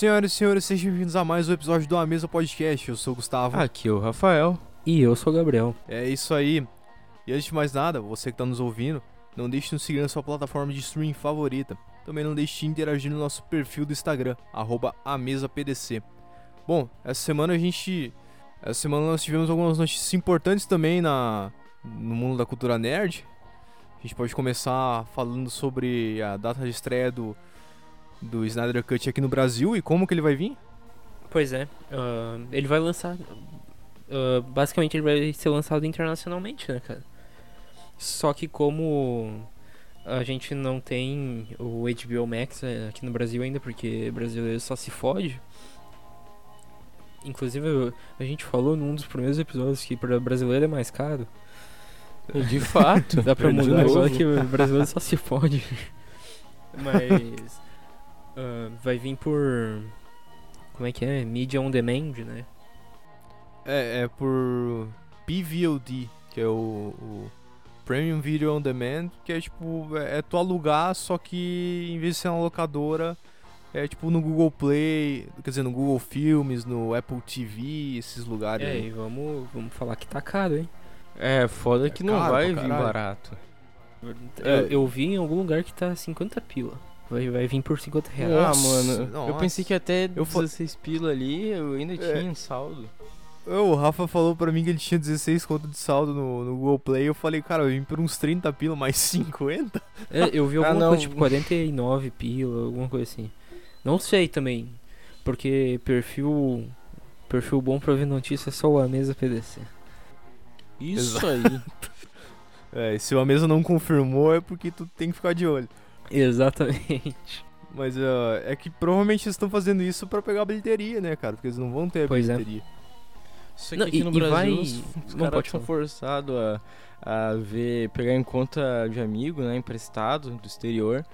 Senhoras e senhores, sejam bem-vindos a mais um episódio do A Mesa Podcast. Eu sou o Gustavo. Aqui é o Rafael. E eu sou o Gabriel. É isso aí. E antes de mais nada, você que está nos ouvindo, não deixe de nos seguir na sua plataforma de streaming favorita. Também não deixe de interagir no nosso perfil do Instagram, arroba AmesaPDC. Bom, essa semana a gente. Essa semana nós tivemos algumas notícias importantes também na, no mundo da cultura nerd. A gente pode começar falando sobre a data de estreia do, do Snyder Cut aqui no Brasil e como que ele vai vir. Pois é, uh, ele vai lançar. Uh, basicamente, ele vai ser lançado internacionalmente, né, cara? Só que, como a gente não tem o HBO Max é, aqui no Brasil ainda, porque brasileiro só se fode. Inclusive, a gente falou num dos primeiros episódios que para brasileiro é mais caro. De fato. Dá pra mudar agora que o brasileiro só se fode. Mas. Uh, vai vir por. Como é que é? Media on Demand, né? É, é por PVOD, que é o, o Premium Video on Demand, que é tipo, é, é tu alugar, só que em vez de ser uma locadora, é tipo no Google Play, quer dizer, no Google Filmes, no Apple TV, esses lugares. É, aí. e vamos, vamos falar que tá caro, hein? É, foda que não caro vai vir barato. Eu, eu vi em algum lugar que tá 50 pila. Vai, vai vir por 50 reais. Ah, Nossa, mano, eu nossa. pensei que até Eu fa- 16 pila ali eu ainda É. tinha um saldo. O Rafa falou pra mim que ele tinha 16 conto de saldo no, no Google Play. Eu falei, cara, eu vim por uns 30 pila, mais 50. É, eu vi Ah, alguma não. coisa tipo 49 pila, alguma coisa assim. Não sei também, porque perfil perfil bom pra ver notícia é só a mesa PDC. Isso aí. É, se a mesa não confirmou, é porque tu tem que ficar de olho. Exatamente. Mas ah, é que provavelmente eles estão fazendo isso pra pegar a bilheteria, né, cara? Porque eles não vão ter a Pois é. bilheteria. Só que Não, aqui e- no e Brasil vai- os, os Não, caras pode são forçados a, a ver, pegar em conta de amigo, né, emprestado do exterior.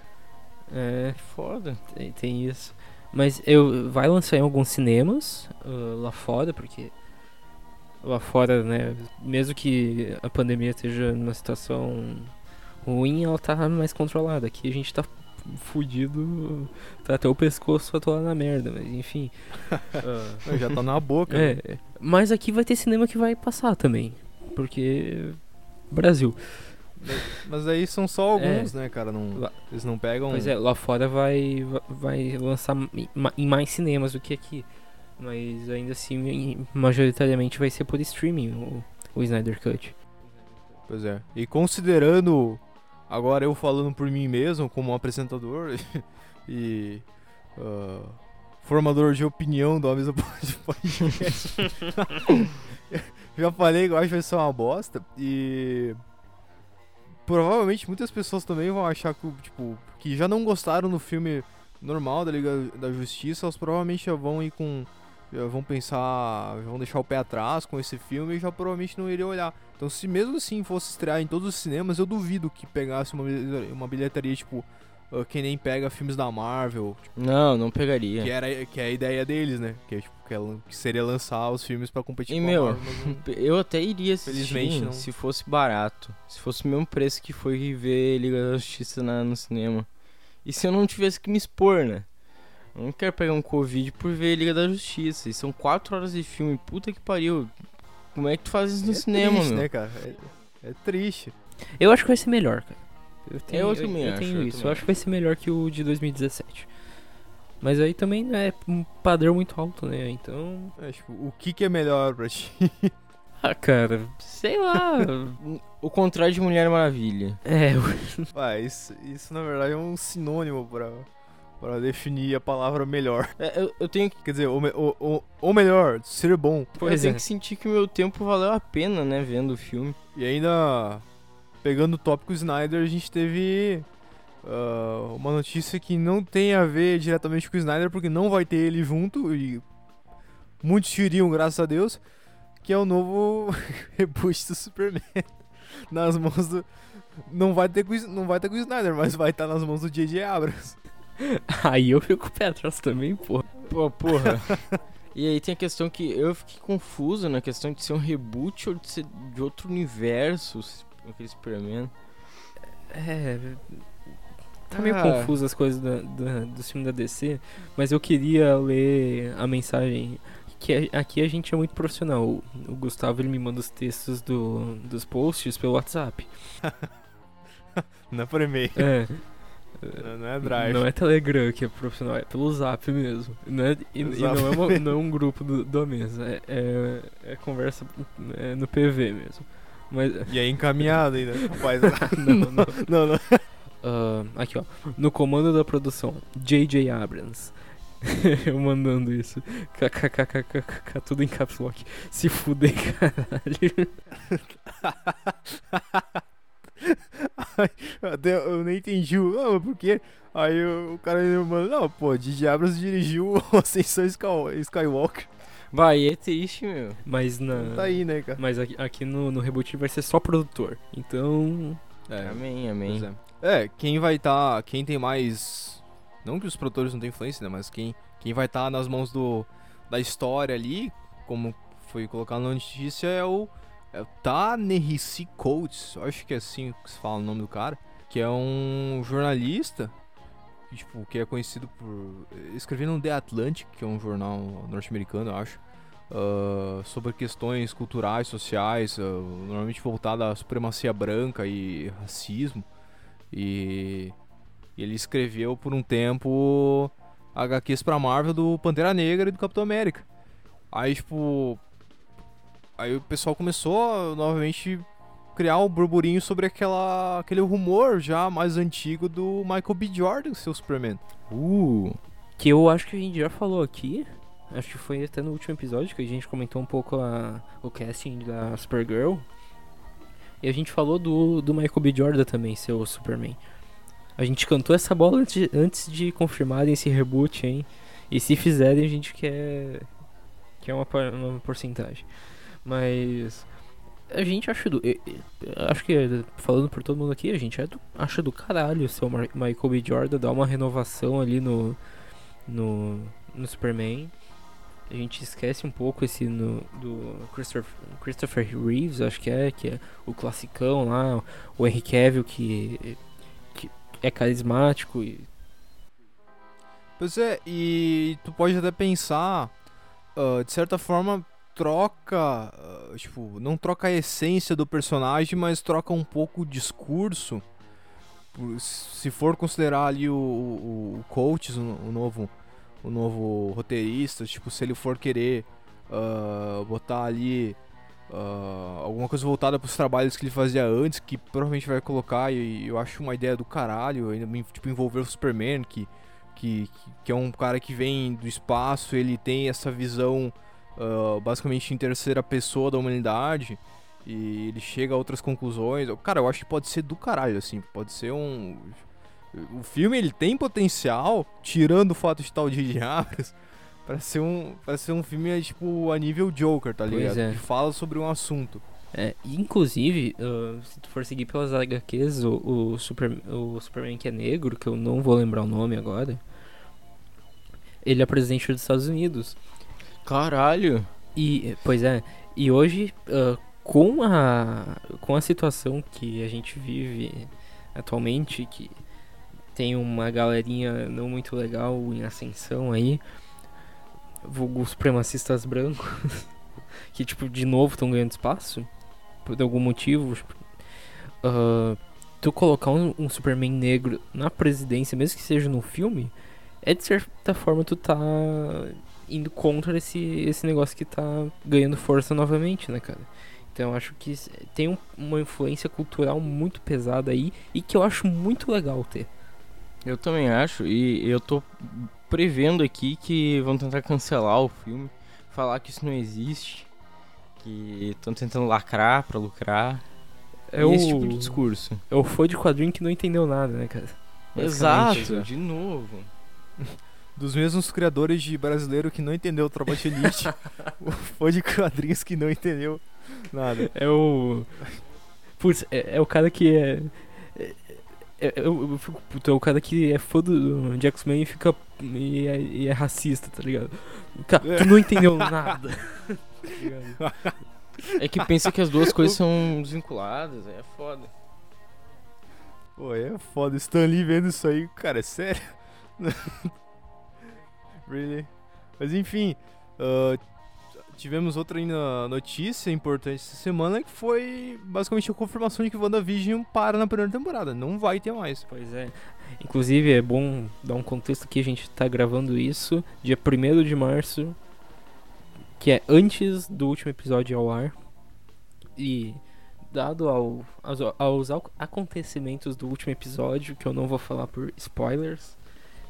É, Foda. tem, tem isso. Mas eu vai lançar em alguns cinemas ah, lá fora, porque lá fora, né, mesmo que a pandemia esteja numa situação ruim, ela tá mais controlada. Aqui a gente tá fudido, tá até o pescoço atolado na merda, mas enfim. Ah, Já tá na boca. né? é, mas aqui vai ter cinema que vai passar também, porque Brasil. Mas aí são só alguns, né, cara? Não, Lá- eles não pegam. Pois é, lá fora vai, va- vai lançar em ma- em mais cinemas do que aqui. Mas ainda assim, majoritariamente vai ser por streaming o, o Snyder Cut. Pois é. E considerando, agora eu falando por mim mesmo, como apresentador e ah, formador de opinião do Mesa Podcast, já falei que eu acho que vai ser uma bosta e provavelmente muitas pessoas também vão achar que, tipo, que já não gostaram do filme normal da Liga da Justiça, elas provavelmente já vão ir com vão pensar, vão deixar o pé atrás com esse filme e já provavelmente não iriam olhar. Então, se mesmo assim fosse estrear em todos os cinemas, eu duvido que pegasse uma uma bilheteria tipo, ah, que nem pega filmes da Marvel, tipo, Não, não pegaria. que, era, que é a ideia deles, né? Que, é, tipo, que, é que seria lançar os filmes pra competir E, com meu, a Marvel. não- Eu até iria assistir não. se fosse barato. Se fosse o mesmo preço que foi ver Liga da Justiça na- no cinema. E se eu não tivesse que me expor, né? Eu não quero pegar um Covid por ver Liga da Justiça. E são 4 horas de filme. Puta que pariu. Como é que tu faz isso no é cinema, triste, meu? né, cara? É, é triste. Eu acho que vai ser melhor, cara. Eu, tenho, Eu também acho, tenho eu isso. também Eu acho que vai ser melhor que o de 2017. Mas aí também não é um padrão muito alto, né? Então. É, tipo, o que, que é melhor pra ti? Ah, cara, sei lá. O contrário de Mulher Maravilha. é, Ah, isso, isso na verdade é um sinônimo pra, pra definir a palavra melhor. É, eu, eu tenho que. Quer dizer, ou, ou- ou- ou melhor, ser bom. pois eu tenho é. que sentir que o meu tempo valeu a pena, né? Vendo o filme. E ainda, pegando o tópico Snyder, a gente teve ah, uma notícia que não tem a ver diretamente com o Snyder, porque não vai ter ele junto, e muitos diriam, graças a Deus, que é o novo reboot do Superman. nas mãos do... Não vai, ter com, o- não vai ter com o Snyder, mas vai estar nas mãos do J.J. Abrams. Aí eu fico pé atrás também, porra. Pô, porra. e aí tem a questão que eu fiquei confuso na questão de ser um reboot ou de ser de outro universo, aquele Superman. É. tá meio Ah. confuso as coisas da, da, do filme da DC, mas eu queria ler a mensagem. Que a- aqui a gente é muito profissional. O, o Gustavo ele me manda os textos do, dos posts pelo WhatsApp. Não é por e-mail. É. Não, não é drive. Não é Telegram que é profissional, é pelo Zap mesmo. Não é, e, e não, é uma- não é um grupo do, da mesa, é, é, é conversa é no PV mesmo. Mas. E aí encaminhado ainda. Rapaz, Não, não. não, não. Ah, aqui ó, no comando da produção, J.J. Abrams. Eu mandando isso. KKKKKK, tudo em caps lock. Se fuder, caralho. Até eu nem entendi o. Não, por quê? Aí o, cara me manda, não, pô, Didi Abrams dirigiu o Ascensão Sky- Skywalker. Vai, é triste, meu. Mas na. Tá aí, né, cara? Mas aqui, aqui no, no reboot vai ser só produtor. Então. É, Amém, amém. é. É, quem vai estar. quem tem mais. Não que os produtores não tenham influência, né? Mas quem, quem vai estar nas mãos do, da história ali, como foi colocado na notícia, é o. O Ta-Nehisi Coates. Acho que é assim que se fala o nome do cara. Que é um jornalista. Tipo, que é conhecido por. Escrevendo no The Atlantic, que é um jornal norte-americano, eu acho. ah, sobre questões culturais, sociais, ah, normalmente voltada à supremacia branca e racismo. E e ele escreveu por um tempo HQs pra Marvel do Pantera Negra e do Capitão América. Aí, tipo. Aí o pessoal começou a, novamente criar um burburinho sobre aquela, aquele rumor já mais antigo do Michael B. Jordan, seu Superman. Uh, Que eu acho que a gente já falou aqui. Acho que foi até no último episódio que a gente comentou um pouco a, o casting da Supergirl. E a gente falou do, do Michael B. Jordan também, seu Superman. A gente cantou essa bola antes de, antes de confirmarem esse reboot, hein? E se fizerem, a gente quer, quer uma, uma porcentagem. Mas a gente acha do. Acho que falando por todo mundo aqui, a gente é do- acha do caralho o seu Mar- Michael B. Jordan dar uma renovação ali no, no, no Superman. A gente esquece um pouco esse no, do Christopher, Christopher Reeves, acho que é, que é o classicão lá, o Henry Cavill que, que é carismático e Pois é, e tu pode até pensar, ah, de certa forma, troca, ah, tipo, não troca a essência do personagem, mas troca um pouco o discurso. Se for considerar ali o, o, o Coates, o, novo, o novo roteirista, tipo, se ele for querer ah, botar ali ah, alguma coisa voltada para os trabalhos que ele fazia antes, que provavelmente vai colocar, e eu acho uma ideia do caralho, tipo, envolver o Superman, que, que- que é um cara que vem do espaço, ele tem essa visão ah, basicamente em terceira pessoa da humanidade e ele chega a outras conclusões. Cara, eu acho que pode ser do caralho, assim, pode ser um. O filme ele tem potencial, tirando o fato de estar o J.J. Abrams, pra ser um, pra ser um filme tipo a nível Joker, tá ligado? é. Que fala sobre um assunto. É, inclusive, ah, se tu for seguir pelas HQs, o, o, Super, o Superman que é negro, que eu não vou lembrar o nome agora, ele é presidente dos Estados Unidos. Caralho. E, pois é, e hoje, ah, com, a, com a situação que a gente vive atualmente, que tem uma galerinha não muito legal em ascensão aí, vulgo supremacistas brancos, que, tipo, de novo estão ganhando espaço, por algum motivo. ah, tu colocar um, um Superman negro na presidência, mesmo que seja no filme, é de certa forma tu tá indo contra esse, esse negócio que tá ganhando força novamente, né, cara? Então eu acho que tem um- uma influência cultural muito pesada aí e que eu acho muito legal ter. Eu também acho, e eu tô prevendo aqui que vão tentar cancelar o filme, falar que isso não existe, que estão tentando lacrar pra lucrar. É o, esse tipo de discurso. é o fã de quadrinho que não entendeu nada, né, cara? Exato, de novo. Dos mesmos criadores de brasileiro que não entendeu o trabalho de Elite, o fã de quadrinhos que não entendeu nada. É o. Putz, é, é o cara que é. é- é- eu, eu fico puto, é o cara que é fã do de X-Men e fica. E é, e é racista, tá ligado? Cara, tu não entendeu nada. Tá? É que pensa que as duas coisas são desvinculadas, é foda. Pô, é foda. Stan Lee vendo isso aí, cara, é sério? Really? Mas enfim, uh, tivemos outra ainda notícia importante essa semana que foi basicamente a confirmação de que WandaVision para na primeira temporada. Não vai ter mais. Pois é. Inclusive, é bom dar um contexto que a gente tá gravando isso dia 1 de março, que é antes do último episódio ao ar. E dado ao, aos, aos acontecimentos do último episódio, que eu não vou falar por spoilers,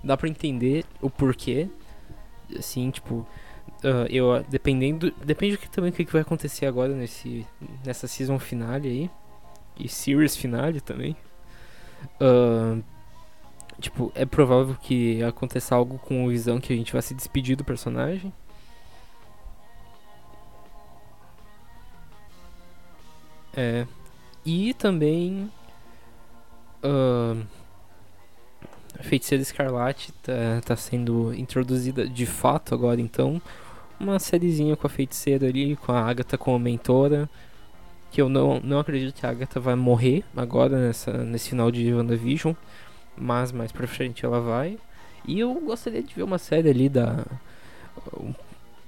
dá pra entender o porquê. Assim, tipo, uh, eu dependendo. Depende também do que vai acontecer agora nesse, nessa season finale aí. E series finale também. Uh, tipo, é provável que aconteça algo com o Visão que a gente vai se despedir do personagem. É. E também. Uh, Feiticeira Escarlate tá, tá sendo introduzida de fato agora, então. Uma sériezinha com a feiticeira ali, com a Agatha como mentora. Que eu não, não acredito que a Agatha vai morrer agora nessa, nesse final de WandaVision. Mas mais pra frente ela vai. E eu gostaria de ver uma série ali da.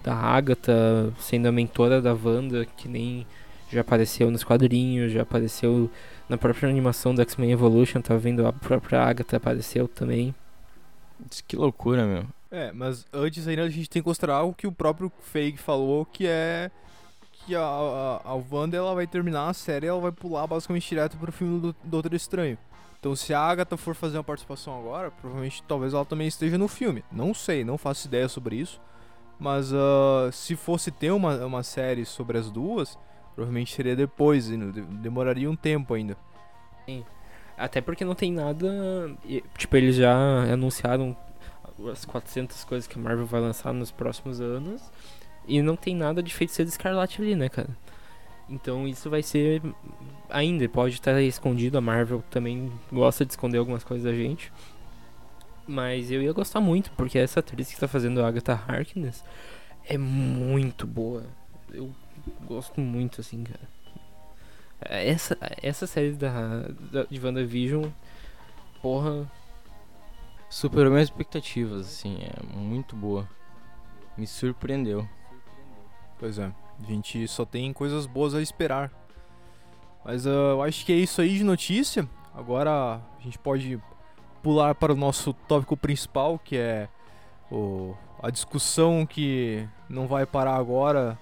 Da Agatha sendo a mentora da Wanda, que nem já apareceu nos quadrinhos, já apareceu na própria animação do X-Men Evolution, tá vendo? A própria Agatha apareceu também. Que loucura, meu. É, mas antes ainda a gente tem que considerar algo que o próprio Feig falou, que é que a, a, a Wanda ela vai terminar a série ela vai pular basicamente direto pro filme do Doutor Estranho. Então se a Agatha for fazer uma participação agora, provavelmente talvez ela também esteja no filme. Não sei, não faço ideia sobre isso. Mas uh, se fosse ter uma, uma série sobre as duas, Provavelmente seria depois, demoraria um tempo ainda. Sim. Até porque não tem nada. Tipo, eles já anunciaram as 400 coisas que a Marvel vai lançar nos próximos anos. E não tem nada de feiticeiro escarlate ali, né, cara? Então isso vai ser. Ainda, pode estar escondido. A Marvel também gosta de esconder algumas coisas da gente. Mas eu ia gostar muito, porque essa atriz que tá fazendo a Agatha Harkness é muito boa. Eu gosto muito, assim, cara. Essa, essa série da, da, de WandaVision, porra. Superou minhas expectativas, assim, é muito boa. Me surpreendeu. Pois é, a gente só tem coisas boas a esperar. Mas uh, eu acho que é isso aí de notícia. Agora a gente pode pular para o nosso tópico principal, que é o, a discussão que não vai parar agora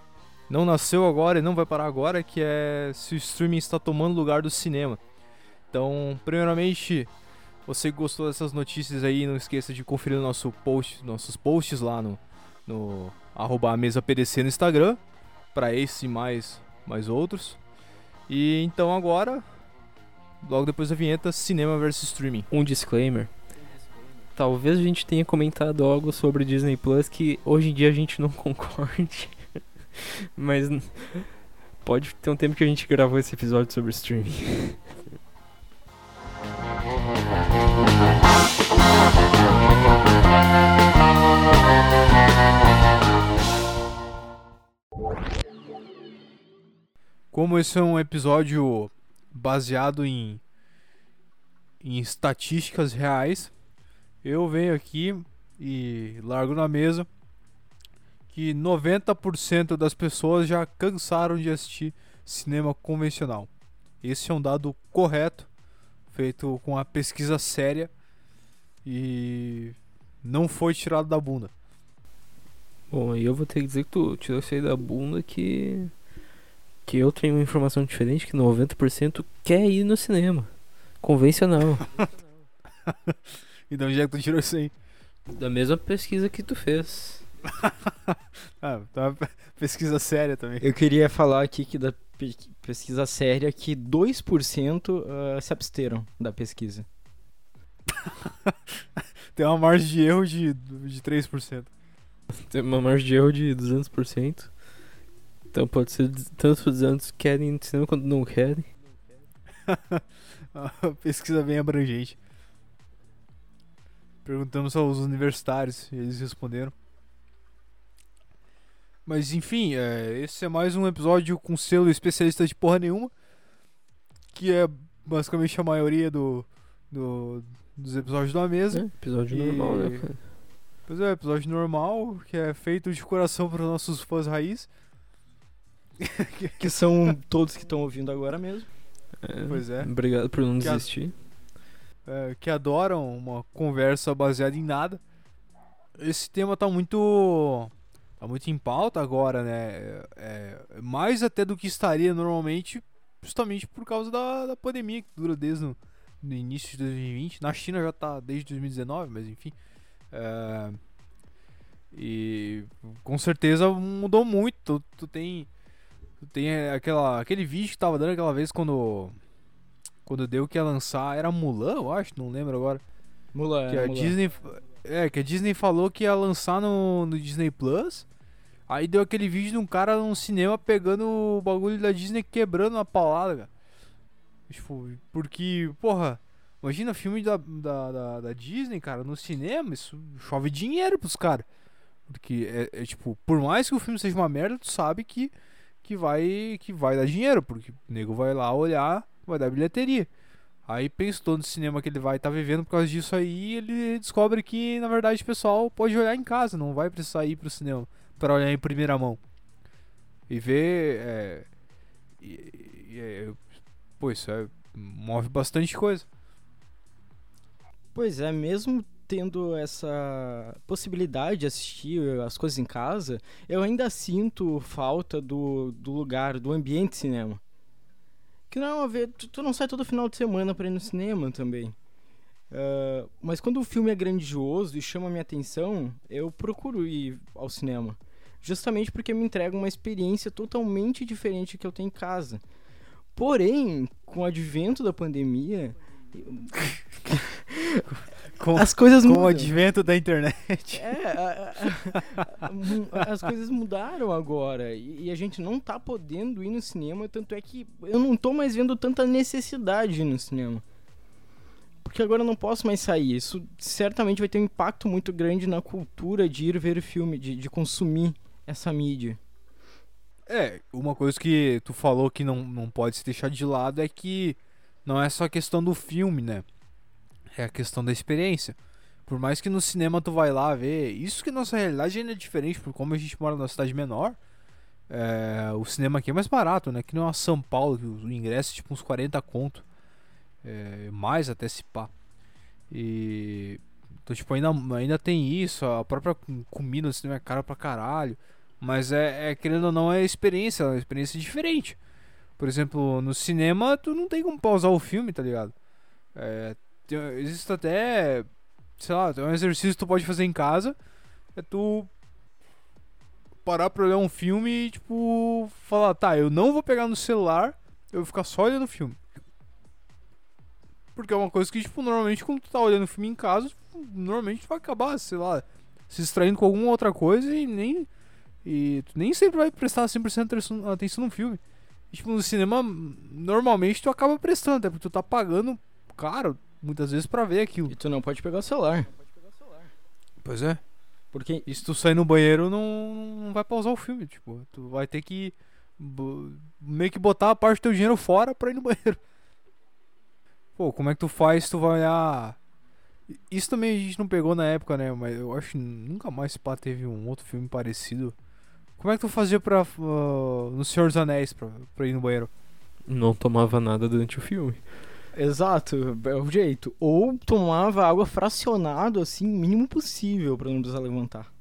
não nasceu agora e não vai parar agora, que é se o streaming está tomando lugar do cinema. Então, primeiramente, você gostou dessas notícias aí, não esqueça de conferir nosso post, nossos posts lá no, no arroba mesa PDC no Instagram, para esse e mais, mais outros. E então agora, logo depois da vinheta, cinema versus streaming. Um disclaimer. Talvez a gente tenha comentado algo sobre Disney Plus que hoje em dia a gente não concorde. Mas pode ter um tempo que a gente gravou esse episódio sobre streaming. Como esse é um episódio baseado em, em estatísticas reais, eu venho aqui e largo na mesa que 90% das pessoas já cansaram de assistir cinema convencional. Esse é um dado correto, feito com uma pesquisa séria e não foi tirado da bunda. Bom, aí eu vou ter que dizer que tu tirou isso aí da bunda que. Que eu tenho uma informação diferente que 90% quer ir no cinema. Convencional. e de onde é que tu tirou isso aí? Da mesma pesquisa que tu fez. ah, tá uma pesquisa séria também. Eu queria falar aqui que da pesquisa séria que 2% uh, ah, se absteram da pesquisa. Tem uma margem de erro de, de 3%. Tem uma margem de erro de 200%. Então pode ser tanto 200 querem no cinema quanto não querem. pesquisa bem abrangente. Perguntamos aos universitários e eles responderam. Mas enfim, é, esse é mais um episódio com selo especialista de porra nenhuma. Que é basicamente a maioria do, do, dos episódios da mesa. É, episódio E- normal, né, cara? Pois é, episódio normal, que é feito de coração para os nossos fãs raiz. Que são todos que estão ouvindo agora mesmo. É, Pois é. Obrigado por não Que a- desistir. é, que adoram uma conversa baseada em nada. Esse tema tá muito. Tá muito em pauta agora, né? É, é, mais até do que estaria normalmente, justamente por causa da, da pandemia que dura desde o no início de 2020. Na China já tá desde 2019, mas enfim. É, e com certeza mudou muito. Tu, tu tem. Tu tem aquela, aquele vídeo que tava dando aquela vez quando. Quando deu que ia lançar. Era Mulan, eu acho, não lembro agora. Mulan, Que a Mulan. Disney. É, que a Disney falou que ia lançar no, no Disney Plus. Aí deu aquele vídeo de um cara num cinema pegando o bagulho da Disney quebrando a palavra. Tipo, porque, porra, imagina filme da, da, da, da Disney, cara, no cinema, isso chove dinheiro pros caras. Porque é, é, tipo, por mais que o filme seja uma merda, tu sabe que, que, vai, que vai dar dinheiro, porque o nego vai lá olhar, vai dar bilheteria. Aí pensa todo no cinema que ele vai estar vivendo por causa disso aí, ele descobre que na verdade o pessoal pode olhar em casa, não vai precisar ir pro cinema para olhar em primeira mão. E ver. É, é, pô, isso é, move bastante coisa. Pois é, mesmo tendo essa possibilidade de assistir as coisas em casa, eu ainda sinto falta do, do lugar, do ambiente cinema. Que não é uma vez. Tu, tu não sai todo final de semana pra ir no cinema também. Ah, mas quando o filme é grandioso e chama minha atenção, eu procuro ir ao cinema. Justamente porque me entrega uma experiência totalmente diferente que eu tenho em casa. Porém, com o advento da pandemia, Com, as coisas com o mudam. advento da internet. É, a- a- a- as coisas mudaram agora e, e a gente não tá podendo ir no cinema, tanto é que eu não tô mais vendo tanta necessidade de ir no cinema. Porque agora eu não posso mais sair. Isso certamente vai ter um impacto muito grande na cultura de ir ver filme, de, de consumir essa mídia. É, uma coisa que tu falou que não, não pode se deixar de lado é que não é só a questão do filme, né? É a questão da experiência. Por mais que no cinema tu vai lá ver, isso que nossa realidade ainda é diferente, por como a gente mora numa cidade menor, é, o cinema aqui é mais barato, né? Que não é uma São Paulo, que o ingresso é tipo uns 40 conto. É, mais até se pá. E. Então, tipo, ainda, ainda tem isso, a própria com- comida no cinema é cara pra caralho. Mas é, é, querendo ou não, é experiência, é uma experiência diferente. Por exemplo, no cinema, tu não tem como pausar o filme, tá ligado? É, existe até, sei lá, tem um exercício que tu pode fazer em casa, é tu parar pra olhar um filme e, tipo, falar, tá, eu não vou pegar no celular, eu vou ficar só olhando o filme. Porque é uma coisa que, tipo, normalmente quando tu tá olhando o filme em casa, normalmente tu vai acabar, sei lá, se distraindo com alguma outra coisa e nem... E tu nem sempre vai prestar 100% atenção- atenção no filme. E, tipo, no cinema, normalmente tu acaba prestando, até porque tu tá pagando caro, muitas vezes, pra ver aquilo. E tu não pode pegar o celular. Pois é. Porque E se tu sair no banheiro, não, não vai pausar o filme, tipo, tu vai ter que meio que botar a parte do teu dinheiro fora pra ir no banheiro. Pô, como é que tu faz se tu vai olhar... Isso também a gente não pegou na época, né, mas eu acho que nunca mais se pá teve um outro filme parecido. Como é que tu fazia pra, uh, no Senhor dos Anéis pra, pra ir no banheiro? Não tomava nada durante o filme. Exato, é o jeito. Ou tomava água fracionado, assim, o mínimo possível pra não precisar levantar.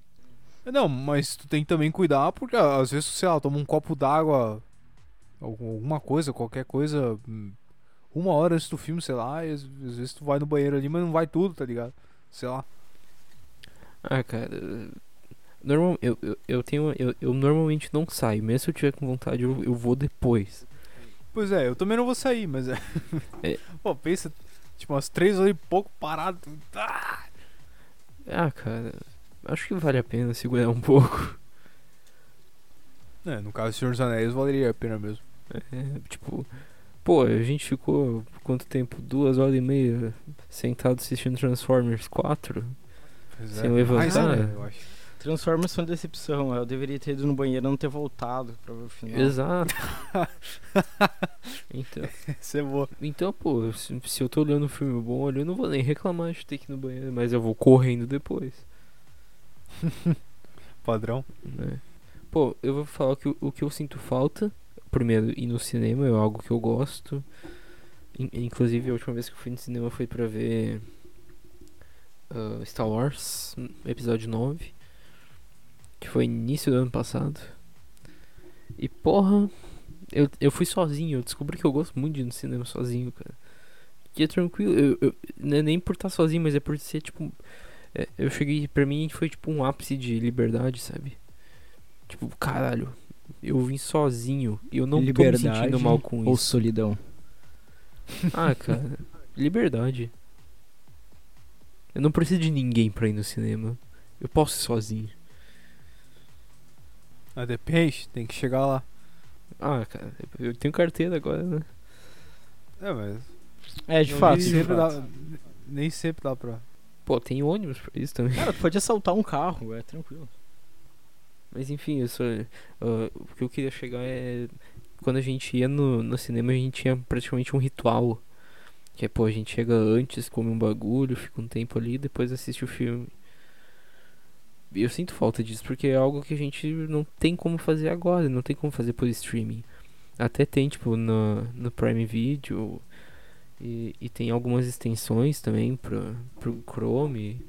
Não, mas tu tem que também cuidar, porque ah, às vezes, sei lá, toma um copo d'água, algum- alguma coisa, qualquer coisa, hum, uma hora antes do filme, sei lá, e às, às vezes tu vai no banheiro ali, mas não vai tudo, tá ligado? Sei lá. Ah, cara. Normal, eu, eu, eu tenho. Eu, eu normalmente não saio. Mesmo se eu tiver com vontade, eu, eu vou depois. Pois é, eu também não vou sair, mas é. É. Pô, pensa, tipo, umas três horas e pouco parado. Ah! Ah, cara. Acho que vale a pena segurar um pouco. É, no caso do Senhor dos Anéis valeria a pena mesmo. É, tipo. Pô, a gente ficou quanto tempo? Duas horas e meia sentado assistindo Transformers 4? Pois Sem é, levantar, mais, né? eu acho. Transformers foi uma decepção. Eu deveria ter ido no banheiro e não ter voltado pra ver o final. Exato. Então, Essa é boa. então pô, se, se eu tô olhando um filme bom eu não vou nem reclamar de ter que ir no banheiro, mas eu vou correndo depois. Padrão. né? Pô, eu vou falar que o, o que eu sinto falta, primeiro, ir no cinema é algo que eu gosto. In- inclusive, a última vez que eu fui no cinema foi pra ver ah, Star Wars, hum, episódio 9, que foi início do ano passado. E porra, eu, eu fui sozinho, eu descobri que eu gosto muito de ir no cinema sozinho, cara. Que é tranquilo, eu, eu- não é nem por estar sozinho, mas é por ser tipo. é, eu cheguei, pra mim foi tipo um ápice de liberdade, sabe? Tipo, caralho, eu vim sozinho e eu não tô me sentindo mal com ou isso. solidão? Ah, cara, liberdade. Eu não preciso de ninguém pra ir no cinema. Eu posso ir sozinho. Ah, depende, tem que chegar lá. Ah, cara, eu tenho carteira agora, né? É, mas. É, de nem fato. de sempre fato. dá, nem sempre dá pra. Pô, tem ônibus pra isso também. Cara, tu pode assaltar um carro, é tranquilo. Mas enfim, eu só, ah, o que eu queria chegar é. Quando a gente ia no, no cinema, a gente tinha praticamente um ritual. Que é, pô, a gente chega antes, come um bagulho, fica um tempo ali, depois assiste o filme. Eu sinto falta disso, porque é algo que a gente não tem como fazer agora, não tem como fazer por streaming. Até tem, tipo, no, no Prime Video. E, e tem algumas extensões também pra, pro Chrome.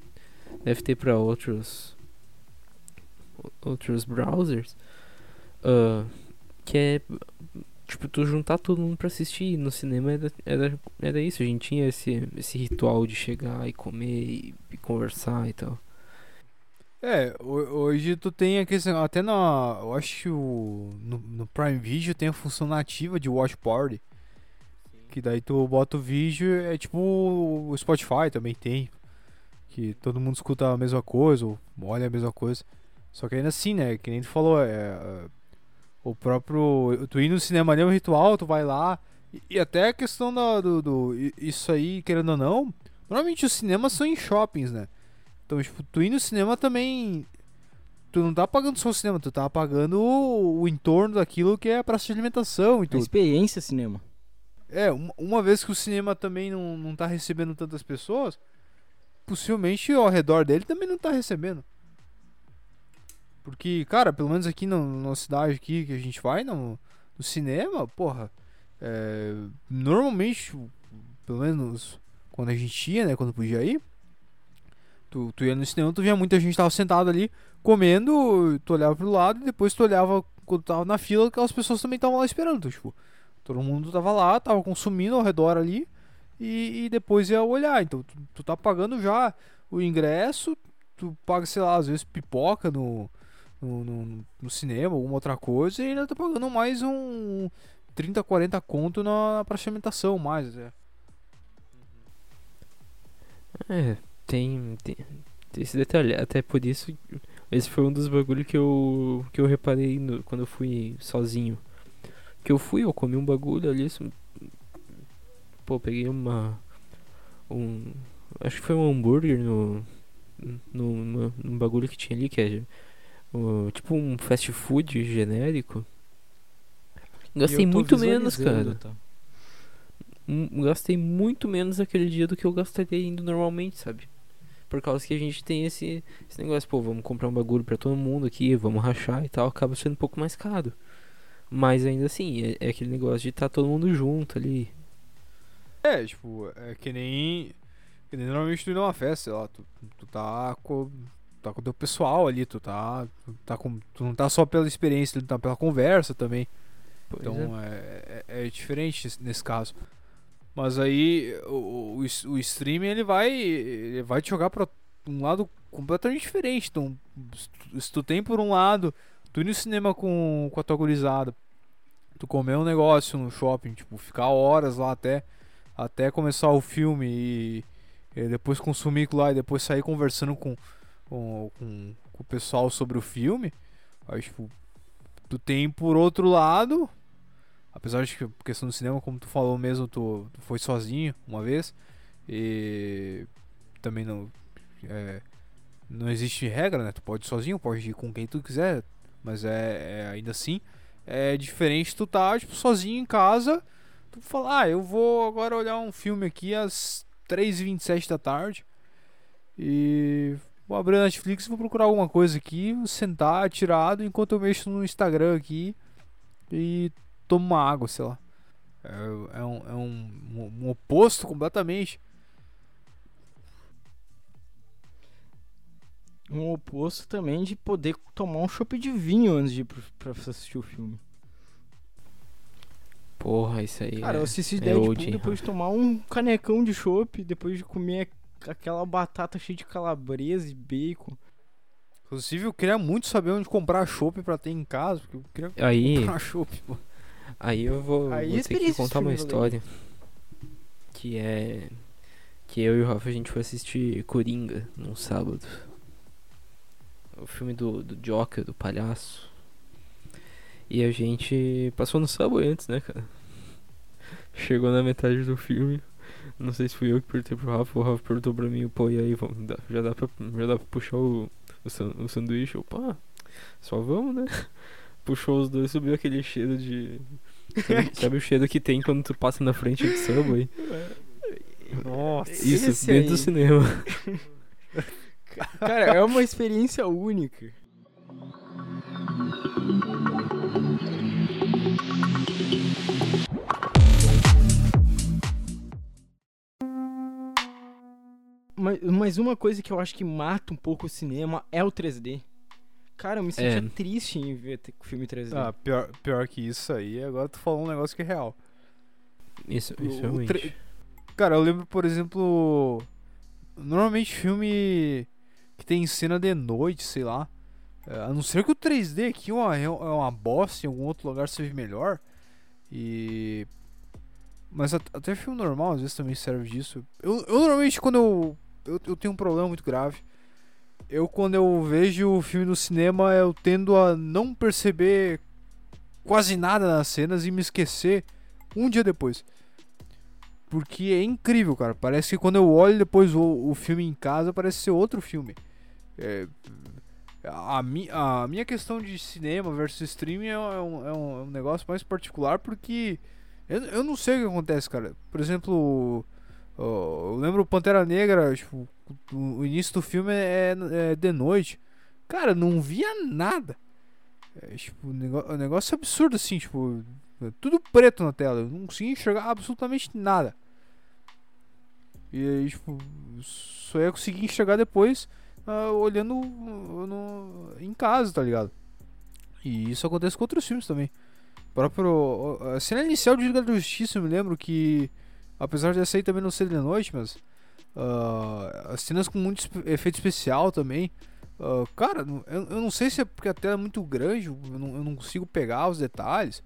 Deve ter pra outros outros browsers. ah, que é tipo tu juntar todo mundo pra assistir. No cinema era, era, era isso, a gente tinha esse, esse ritual de chegar e comer e, e conversar e tal. É, ho- hoje tu tem a questão. Até na. Eu acho no, no Prime Video tem a função nativa de Watch Party. Que daí tu bota o vídeo, é tipo o Spotify também tem. Que todo mundo escuta a mesma coisa, ou olha a mesma coisa. Só que ainda assim, né? Que nem tu falou, é. O próprio. Tu ir no cinema ali é um ritual, tu vai lá. E, e até a questão da, do, do. Isso aí, querendo ou não. Normalmente os cinemas são em shoppings, né? Então, tipo, tu ir no cinema também. Tu não tá pagando só o cinema, tu tá pagando o, o entorno daquilo que é a praça de alimentação e A tudo. experiência cinema. É, uma, uma vez que o cinema também não, não tá recebendo tantas pessoas, possivelmente ao redor dele também não tá recebendo. Porque, cara, pelo menos aqui na cidade aqui que a gente vai, no, no cinema, porra, é, normalmente, pelo menos quando a gente ia, né, quando podia ir, tu, tu ia no cinema, tu via muita gente tava sentado ali, comendo, tu olhava pro lado e depois tu olhava quando tava na fila, aquelas pessoas também estavam lá esperando, então, tipo, Todo mundo tava lá, tava consumindo ao redor ali e, e depois ia olhar. Então tu, tu tá pagando já o ingresso, tu paga, sei lá, às vezes pipoca no, no, no, no cinema, alguma outra coisa, e ainda tá pagando mais um 30, 40 conto na, na alimentação, mais, é. É, tem, tem, tem esse detalhe. Até por isso, esse foi um dos bagulhos que eu, que eu reparei no- quando eu fui sozinho. Que eu fui, eu comi um bagulho ali. Pô, peguei uma. Um. Acho que foi um hambúrguer no. No, no, num bagulho que tinha ali, que é. tipo um fast food genérico. Gastei muito menos, cara. tá? Hum, gastei muito menos aquele dia do que eu gastaria indo normalmente, sabe? Por causa que a gente tem esse, esse negócio, pô, vamos comprar um bagulho pra todo mundo aqui, vamos rachar e tal, acaba sendo um pouco mais caro. Mas ainda assim, é, é aquele negócio de estar todo mundo junto ali. É, tipo, é que nem. Que nem normalmente tu ir numa festa, sei lá, tu, tu tá com. Tá com o teu pessoal ali, tu tá. Tu, tá com, tu não tá só pela experiência, tu tá pela conversa também. Pois Então é, é, é diferente nesse- nesse caso. Mas aí o, o, o streaming ele vai, ele vai te jogar pra um lado completamente diferente. Então, se tu- tem por um lado, tu ir no cinema com, com a tua gurizada, tu comer um negócio no shopping, tipo, ficar horas lá até, até começar o filme e, e depois consumir lá e depois sair conversando com, com, com, com o pessoal sobre o filme. Aí, tipo, tu tem por outro lado, apesar de que questão do cinema, como tu falou mesmo, tu, tu foi sozinho uma vez e também não é, não existe regra, né? Tu pode ir sozinho, pode ir com quem tu quiser, mas é, é ainda assim é diferente tu tá tipo sozinho em casa, tu fala, ah, eu vou agora olhar um filme aqui às 3h27 da tarde. E vou abrir a Netflix e vou procurar alguma coisa aqui, sentar tirado enquanto eu mexo no Instagram aqui e tomo uma água, sei lá. É, é um, é um, um oposto completamente. Um oposto também de poder tomar um chopp de vinho antes de ir pra assistir o filme. Porra, isso aí. Cara, é, eu assisti é Deadpool old, hein, depois de tomar um canecão de chopp, depois de comer aquela batata cheia de calabresa e bacon. Inclusive, eu queria muito saber onde comprar chopp pra ter em casa, porque eu queria Aí, comprar chopp. pô. Aí eu vou, Aí vou ter que contar uma história. Que é. Que eu e o Rafa a gente foi assistir Coringa num sábado. O filme do, do Joker, do palhaço. E a gente passou no Subway antes, né, cara? Chegou na metade do filme. Não sei se fui eu que perguntei pro Rafa, o Rafa perguntou pra mim, pô, e aí, vamos, já, dá pra, já dá pra puxar o, o, san- o sanduíche? Eu, pá, só vamos, né? Puxou os dois, subiu aquele cheiro de. Sabe, sabe o cheiro que tem quando tu passa na frente do Subway? Nossa. Isso, Esse dentro do aí. cinema. Cara, é uma experiência única. Mas uma coisa que eu acho que mata um pouco o cinema é o 3D. Cara, eu me sentia É. triste em ver t- filme 3D. Ah, pior, pior que isso aí, agora tu falou um negócio que é real. Isso, O- isso o realmente. tre- Cara, eu lembro, por exemplo. Normalmente filme que tem cena de noite, sei lá. é, A não ser que o 3D aqui é uma, é uma bosta, em algum outro lugar seja melhor. E. Mas at- até filme normal às vezes também serve disso. Eu, eu normalmente quando eu, eu. Eu tenho um problema muito grave. Eu quando eu vejo o filme no cinema, eu tendo a não perceber quase nada nas cenas e me esquecer um dia depois. Porque é incrível, cara. Parece que quando eu olho depois o, o filme em casa, parece ser outro filme. É, a, mi, a minha questão de cinema versus streaming é, um, é um- é um negócio mais particular porque eu, eu não sei o que acontece, cara. Por exemplo, eu lembro Pantera Negra, tipo, o, início do filme é, é de noite. Cara, não via nada. É, tipo, o negócio, é absurdo assim, tipo, é tudo preto na tela, eu não conseguia enxergar absolutamente nada. E aí, tipo, só ia conseguir enxergar depois ah, olhando no, em casa, tá ligado? E isso acontece com outros filmes também. O próprio. A cena inicial de Liga da Justiça, eu me lembro que. Apesar de essa aí também não ser de noite, mas. ah, as cenas com muito efeito especial também. ah, cara, eu, eu não sei se é porque a tela é muito grande, eu não, eu não consigo pegar os detalhes.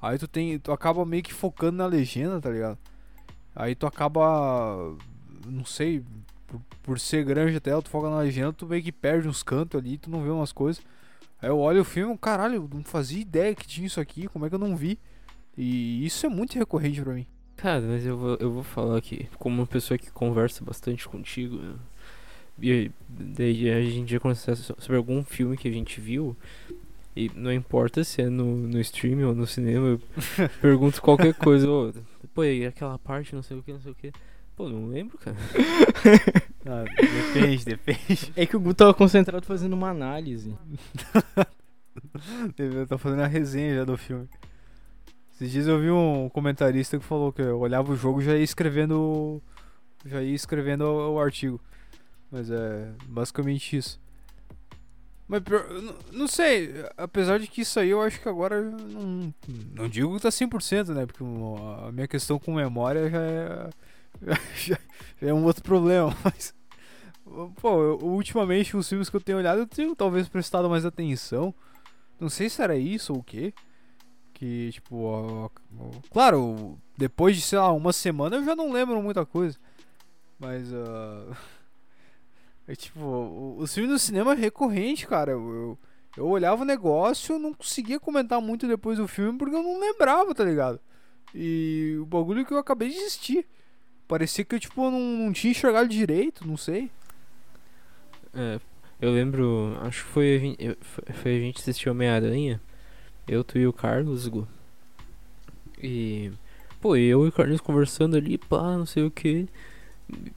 Aí tu tem. Tu acaba meio que focando na legenda, tá ligado? Aí tu acaba. Não sei. Por, por ser grande a tela, tu foca na legenda, tu meio que perde uns cantos ali, tu não vê umas coisas. Aí eu olho o filme, caralho, eu não fazia ideia que tinha isso aqui, como é que eu não vi? E isso é muito recorrente pra mim. Cara, mas eu vou, eu vou falar aqui, como uma pessoa que conversa bastante contigo, né? e daí a gente já conversa so- sobre algum filme que a gente viu, e não importa se é no, no streaming ou no cinema, eu pergunto qualquer coisa, ô, pô, e aquela parte, não sei o que, não sei o que. Pô, não lembro, cara. Ah, depende, depende. É que o Gu tava concentrado fazendo uma análise. Eu tô fazendo a resenha já do filme. Esses dias eu vi um comentarista que falou que eu olhava o jogo e já ia escrevendo. Já ia escrevendo o, o artigo. Mas é basicamente isso. Mas não, sei, apesar de que isso aí eu acho que agora não, não digo que tá 100%, né? Porque a minha questão com memória já é. Já, já é um outro problema, mas. Pô, eu- ultimamente os filmes que eu tenho olhado eu tenho talvez prestado mais atenção. Não sei se era isso ou o quê. Que, tipo, ó, ó, claro, depois de, sei lá, uma semana eu já não lembro muita coisa. Mas, ah, é tipo, o- os filmes no cinema é recorrente, cara. Eu, eu, eu olhava o negócio, eu não conseguia comentar muito depois do filme porque eu não lembrava, tá ligado? E o bagulho que eu acabei de assistir. Parecia que eu, tipo, não, não tinha enxergado direito, não sei. É, eu lembro, acho que foi, foi a gente assistir Homem-Aranha, eu, tu e o Carlos, Gu. E pô, eu e o Carlinhos conversando ali, pá, não sei o que.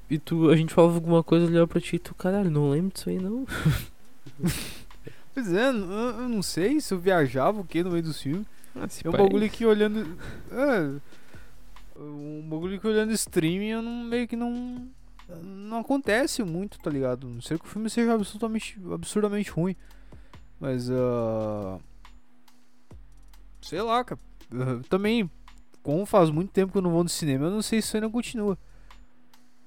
E tu, a gente falava alguma coisa, olhava pra ti e tu, caralho, não lembro disso aí não. Pois é, eu, eu não sei se eu viajava o que no meio do filme. Ah, se É um pá, bagulho que olhando. É. Um bagulho que olhando streaming eu não meio que não. Não acontece muito, tá ligado? Não sei que o filme seja absolutamente, absurdamente ruim. Mas. ah sei lá, cara. Ah, também, como faz muito tempo que eu não vou no cinema, eu não sei se isso ainda continua.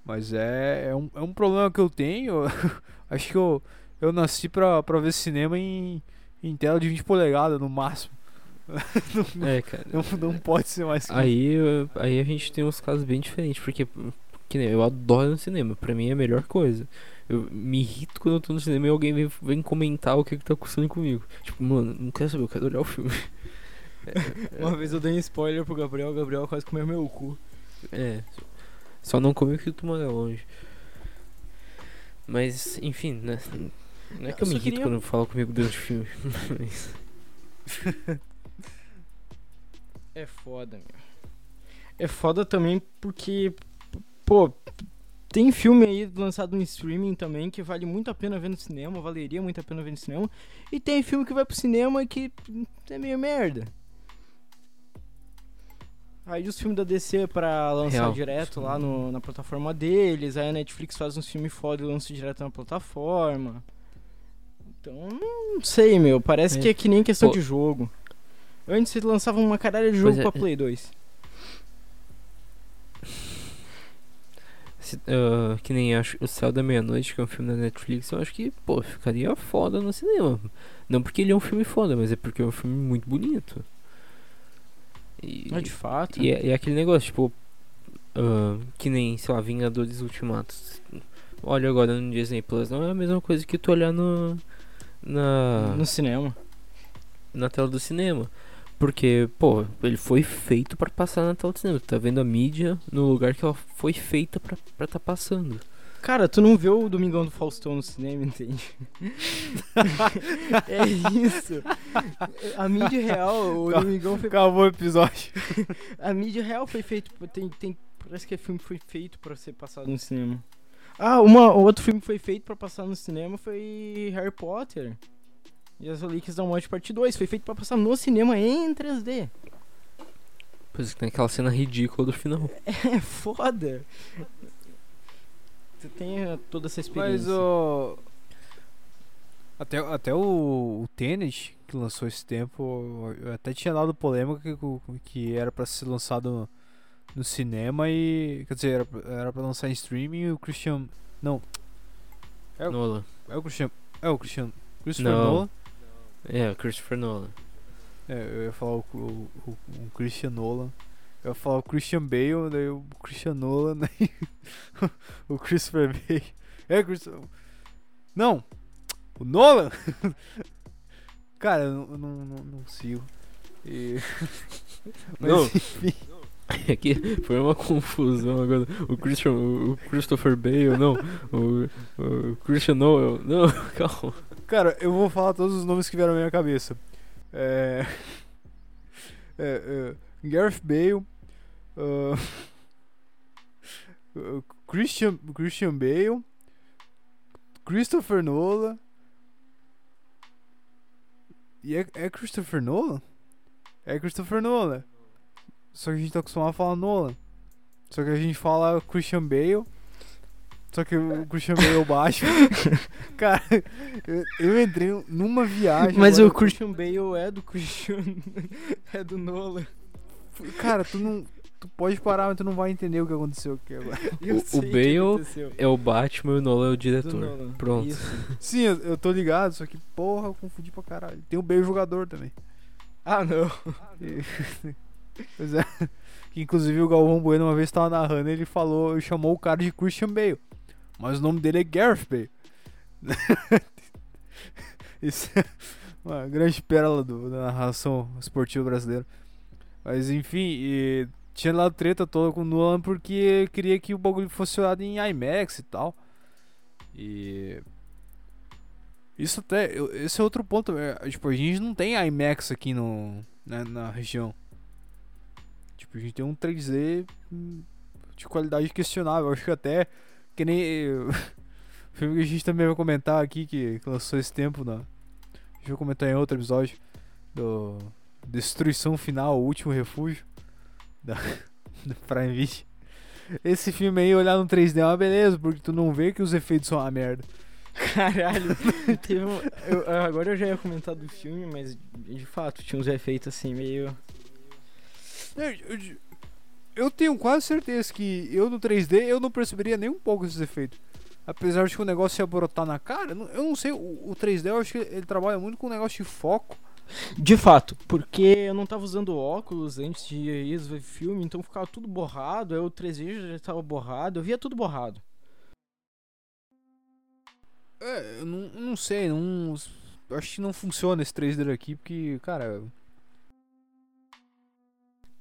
Mas é, é, um, é um problema que eu tenho. Acho que eu, eu nasci pra, pra ver cinema em, em tela de 20 polegadas no máximo. É, cara. Não, não pode ser mais Aí, eu- aí a gente tem uns casos bem diferentes, porque que nem eu adoro no cinema, pra mim é a melhor coisa. Eu me irrito quando eu tô no cinema e alguém vem, vem comentar o que, que tá acontecendo comigo. Tipo, mano, não quero saber, eu quero olhar o filme. Uma vez eu dei um spoiler pro Gabriel, o Gabriel quase comeu meu cu. É. Só não come o que tu mora longe. Mas, enfim, né? Não é que eu, Eu me irrito queria- quando falam comigo durante o filme. Mas- É foda, meu. É foda também porque, pô, tem filme aí lançado no streaming também que vale muito a pena ver no cinema, valeria muito a pena ver no cinema. E tem filme que vai pro cinema que é meio merda. Aí os filmes da DC pra lançar Real. direto lá no- na plataforma deles, aí a Netflix faz uns filmes foda e lança direto na plataforma. Então, não sei, meu, parece É. que é que nem questão Pô. de jogo. Antes eles lançavam uma caralho de Pois jogo é. pra Play 2. Se- ah, que nem acho o Céu da Meia-Noite, que é um filme da Netflix, eu acho que, pô, ficaria foda no cinema. Não porque ele é um filme foda, mas é porque é um filme muito bonito. E, Mas de fato. e, é, e é aquele negócio, tipo, ah, que nem, sei lá, Vingadores Ultimatos. Olha agora no Disney Plus, não é a mesma coisa que tu olhar no. Na, No cinema. na tela do cinema. Porque, pô, ele foi feito pra passar na tela do cinema. Tu tá vendo a mídia no lugar que ela foi feita pra estar tá passando. Cara, tu não vê o Domingão do Faustão no cinema, entende? é isso. A mídia real, o Calma. Domingão foi. Acabou o episódio. A mídia real foi feito. Tem, tem, parece que o filme foi feito pra ser passado no cinema. Ah, uma, outro filme que foi feito pra passar no cinema foi Harry Potter. E as Relíquias da Morte Parte 2. Foi feito pra passar no cinema em 3D. Pois é, tem aquela cena ridícula do final. É foda. Tu tem eh, toda essa experiência. Mas o. Até, até o, o Tenet, que lançou esse tempo, eu até tinha dado polêmica que, que era pra ser lançado no, cinema e. Quer dizer, era, pra- era pra lançar em streaming e o Christian. Não. É o, Nolan. é o Christian. É o Christian. Christopher Não. Nolan. É, o Christopher Nolan. É, eu ia falar o, o, o, o Christian Nolan. Eu ia falar o Christian Bale, daí o Christian Nolan, daí o Christopher Bale. É, Christopher... Não! O Nolan! Cara, eu não, não, não, sigo. E... Mas Não. enfim. É que foi uma confusão agora. O Christian, o o Christopher Bale, não. O, o Christian Nolan, não, calma. Cara, eu vou falar todos os nomes que vieram na minha cabeça. É. é, é, Gareth Bale. ah, Christian, Christian Bale. Christopher Nolan. E é, é Christopher Nolan? É Christopher Nolan. Só que a gente tá acostumado a falar Nolan. Só que a gente fala Christian Bale. Só que o Christian Bale é baixo. Cara, eu, eu entrei numa viagem. Mas agora. o Christian Bale é do Christian. é do Nolan. Cara, tu não. Tu pode parar, mas tu não vai entender o que aconteceu aqui agora. O- Bale. É o Batman e o Nolan é o diretor. Pronto. Isso. Sim, eu, eu tô ligado, só que, porra, eu confundi pra caralho. Tem o Bale jogador também. Ah, não. E- pois é. Que inclusive o Galvão Bueno uma vez tava narrando ele falou, chamou o cara de Christian Bale. Mas o nome dele é Gareth Bale. Isso é uma grande pérola do- da narração esportiva brasileira. Mas enfim, tinha lá treta toda com o Nolan porque queria que o bagulho fosse olhado em IMAX e tal. E. Isso até. Esse é outro ponto. é, tipo, a gente não tem IMAX aqui no, na, na região. Tipo, a gente tem um 3D hum, de qualidade questionável. Acho que até que nem o filme que a gente também vai comentar aqui, que, lançou esse tempo, na, a gente vai comentar em outro episódio, do Destruição Final, O Último Refúgio, da, do Prime Video. Esse filme aí, olhar no 3D é uma beleza, porque tu não vê que os efeitos são uma merda. Caralho, teve um, eu- agora eu já ia comentar do filme, mas de fato tinha uns efeitos assim meio. Eu, eu- eu tenho quase certeza que eu no 3D eu não perceberia nem um pouco esses efeitos. Apesar de que o negócio ia brotar na cara, eu não- eu não sei, o, o 3D eu acho que ele trabalha muito com o negócio de foco. De fato, porque eu não tava usando óculos antes de ir ver filme, então ficava tudo borrado, aí o 3D já tava borrado, eu via tudo borrado. É, eu não, não sei, não. Acho que não funciona esse 3D daqui, porque, cara.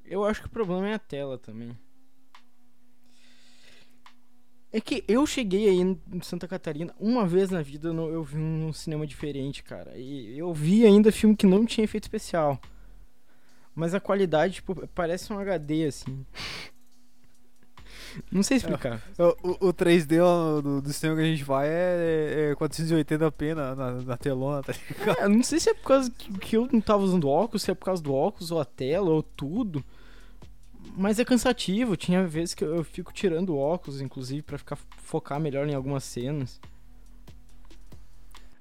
Eu acho que o problema é a tela também. É que eu cheguei aí em Santa Catarina, uma vez na vida eu vi um cinema diferente, cara. E eu vi ainda filme que não tinha efeito especial. Mas a qualidade, tipo, parece um HD, assim. Não sei explicar. O, o 3D ó, do, do cinema que a gente vai é, é 480p na, na, na telona, tá ligado? É, não sei se é por causa que, que eu não tava usando óculos, se é por causa do óculos, ou a tela, ou tudo. Mas é cansativo. Tinha vezes que eu, eu fico tirando óculos, inclusive, pra ficar focar melhor em algumas cenas.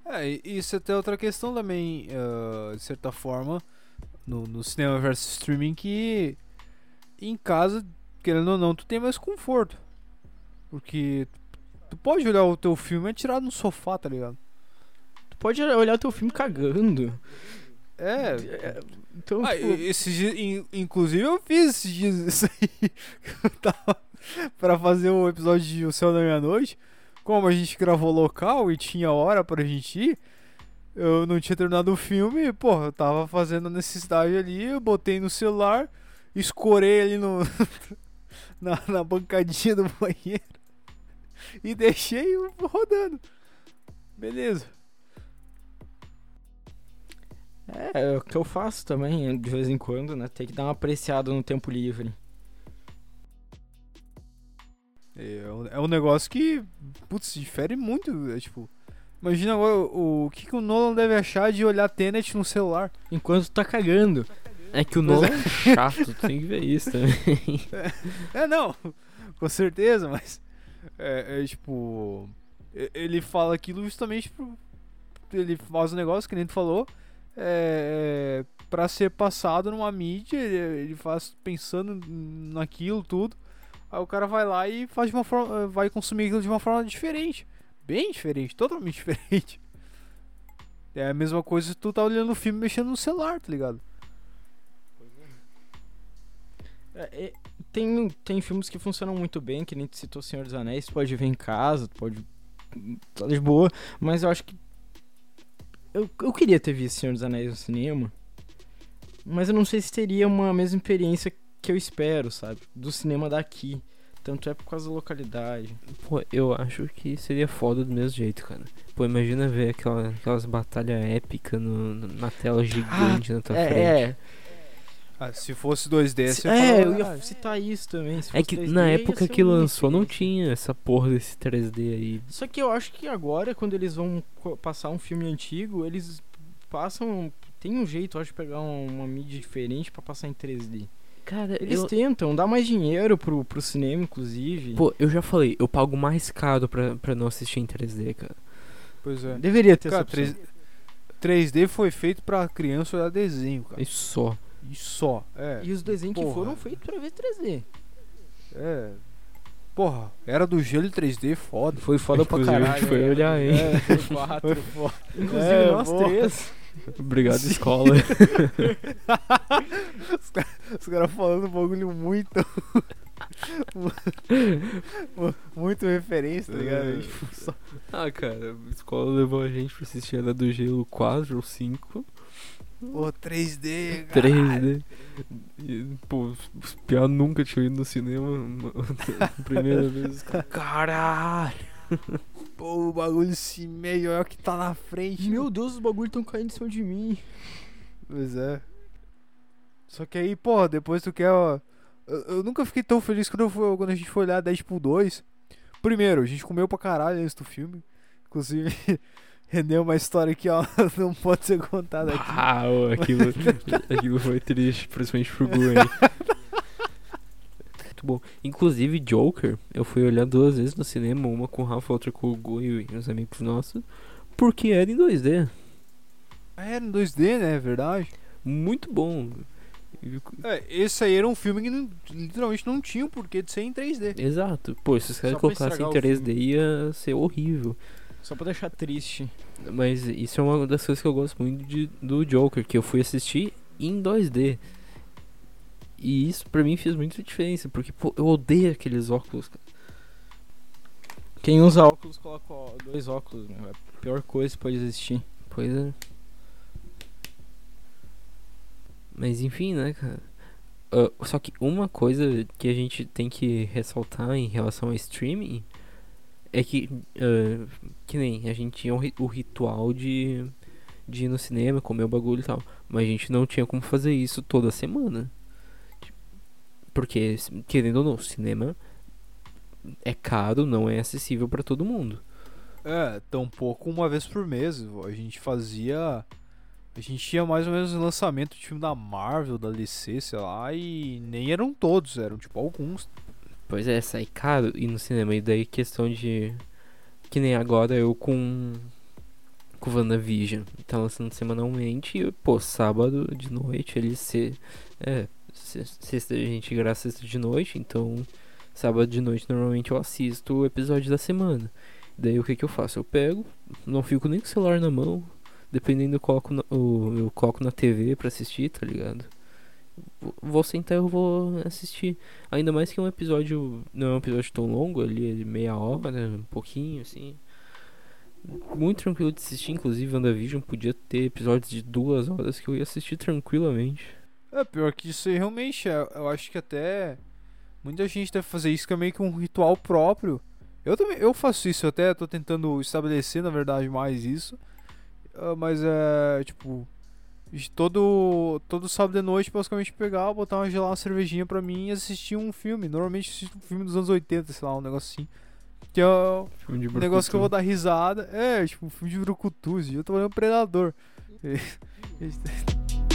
É, e isso é até outra questão também, ah, de certa forma, no, no cinema versus streaming, que em casa, querendo ou não, tu tem mais conforto. Porque tu pode olhar o teu filme atirado no sofá, tá ligado? Tu pode olhar o teu filme cagando. É. Então, Ah, tipo, in- inclusive eu fiz esses dias isso aí. Eu tava pra fazer o episódio de O Céu da Meia-Noite. Como a gente gravou local e tinha hora pra gente ir, eu não tinha terminado o filme, pô, eu tava fazendo a necessidade ali, eu botei no celular, escorei ali no. na, na bancadinha do banheiro e deixei rodando. Beleza. É, é o que eu faço também, de vez em quando, né? Tem que dar uma apreciada no tempo livre. É um, é um negócio que, putz, difere muito. É, tipo, imagina agora o, o que, que o Nolan deve achar de olhar Tenet no celular. Enquanto tá cagando. É que o Nolan é chato, tu tem que ver isso também. É, não, com certeza, mas. É, é, tipo. Ele fala aquilo justamente pro. Ele faz um negócio que nem tu falou. É, é, pra ser passado numa mídia, ele, ele faz pensando naquilo tudo. Aí o cara vai lá e faz uma forma. Vai consumir aquilo de uma forma diferente. Bem diferente, totalmente diferente. É a mesma coisa se tu tá olhando o filme mexendo no celular, tá ligado? É, é, tem, tem filmes que funcionam muito bem, que nem tu citou Senhor dos Anéis, pode ver em casa, pode. Tá de boa, mas eu acho que. Eu, eu queria ter visto Senhor dos Anéis no cinema, mas eu não sei se teria uma mesma experiência que eu espero, sabe? Do cinema daqui. Tanto é por causa da localidade. Pô, eu acho que seria foda do mesmo jeito, cara. Pô, imagina ver aquela, aquelas batalhas épicas na tela gigante na tua frente. É, Ah, se fosse 2D, é. você É, eu ia "Ah, citar isso também. se É que 3D, na época que lançou não tinha essa porra desse 3D aí. Só que eu acho que agora, quando eles vão passar um filme antigo, eles passam. Tem um jeito, eu acho, de pegar um- uma mídia diferente pra passar em 3D. Cara, Eles eu, tentam, dá mais dinheiro pro, pro cinema, inclusive. pô, eu já falei, eu pago mais caro pra, pra não assistir em 3D, cara. Pois é. Deveria ter Cara, essa opção. 3, 3D foi feito pra criança olhar desenho, cara. Isso só. E só. É. E os desenhos que Porra. foram feitos pra ver 3D. É. Porra, era do gelo em 3D, foda. Foi foda pra caralho. a gente foi olhar, hein? É, foi quatro. Foi foda. Inclusive É, nós boa. três. Obrigado, escola. Os caras cara falando um bagulho muito. mu- muito referência, tá ligado? É. Tipo, ah, cara, a escola levou a gente pra assistir Era do Gelo 4 ou 5. Pô, 3D, cara. 3D. E, pô, os piá nunca tinham ido no cinema. uma- Primeira vez. Caralho! Pô, o bagulho se meio é o que tá na frente. Meu Deus, os bagulhos tão caindo em cima de mim. Pois é. Só que aí, pô, depois tu quer ó, Eu, eu nunca fiquei tão feliz quando, eu fui- quando a gente foi olhar Deadpool 2. Primeiro, a gente comeu pra caralho antes do filme. Inclusive, rendeu uma história que ó, não pode ser contada aqui. Ah, ô, aquilo, aquilo foi triste, principalmente pro Gu, hein? Muito bom. Inclusive, Joker, eu fui olhar duas vezes no cinema, uma com o Rafa, outra com o Gu e uns amigos nossos, porque era em 2D. Ah, Era em 2D, né? É verdade. Muito bom. É, esse aí era um filme que não- literalmente não tinha o porquê de ser em 3D. Exato. Pô, se os caras colocassem em estragar o 3D ia ser horrível. Só pra deixar triste. Mas isso é uma das coisas que eu gosto muito de- do Joker, que eu fui assistir em 2D. E isso pra mim fez muita diferença, porque pô, eu odeio aqueles óculos. cara. Quem usa óculos coloca ó, dois óculos, meu. É a pior coisa que pode existir. Pois é. Mas enfim, né, cara? Ah, só que uma coisa que a gente tem que ressaltar em relação ao streaming é que, ah, que nem a gente tinha o, o ritual de, de ir no cinema, comer o bagulho e tal. Mas a gente não tinha como fazer isso toda semana. Porque, querendo ou não, o cinema é caro, não é acessível pra todo mundo. É, tampouco uma vez por mês. A gente fazia. A gente tinha mais ou menos o lançamento de filme da Marvel, da DC, sei lá, e nem eram todos, eram tipo alguns. Pois é, sai caro ir no cinema. E daí questão de. Que nem agora eu com. Com WandaVision. Tá lançando semanalmente. E, pô, sábado de noite ele se. É. se- Sexta a gente grava sexta de noite. Então, sábado de noite normalmente eu assisto o episódio da semana. Daí o que que eu faço? Eu pego, não fico nem com o celular na mão. Dependendo, eu coloco na, o- eu coloco na TV pra assistir, tá ligado? Vou- sentar eu vou assistir. Ainda mais que um episódio não é um episódio tão longo, ali é meia hora, um pouquinho assim. Muito tranquilo de assistir, inclusive WandaVision podia ter episódios de duas horas que eu ia assistir tranquilamente. É, pior que isso aí realmente, é, eu acho que até muita gente deve fazer isso que é meio que um ritual próprio. Eu também, eu faço isso, eu até tô tentando estabelecer, na verdade, mais isso. Ah, mas é, tipo, todo todo sábado de noite, basicamente pegar, botar uma gelada, uma cervejinha pra mim e assistir um filme. Normalmente assisto um filme dos anos 80, sei lá, um negócio assim. Que é um negócio que eu vou dar risada. É, tipo, um filme de brucutu, eu tô olhando Predador.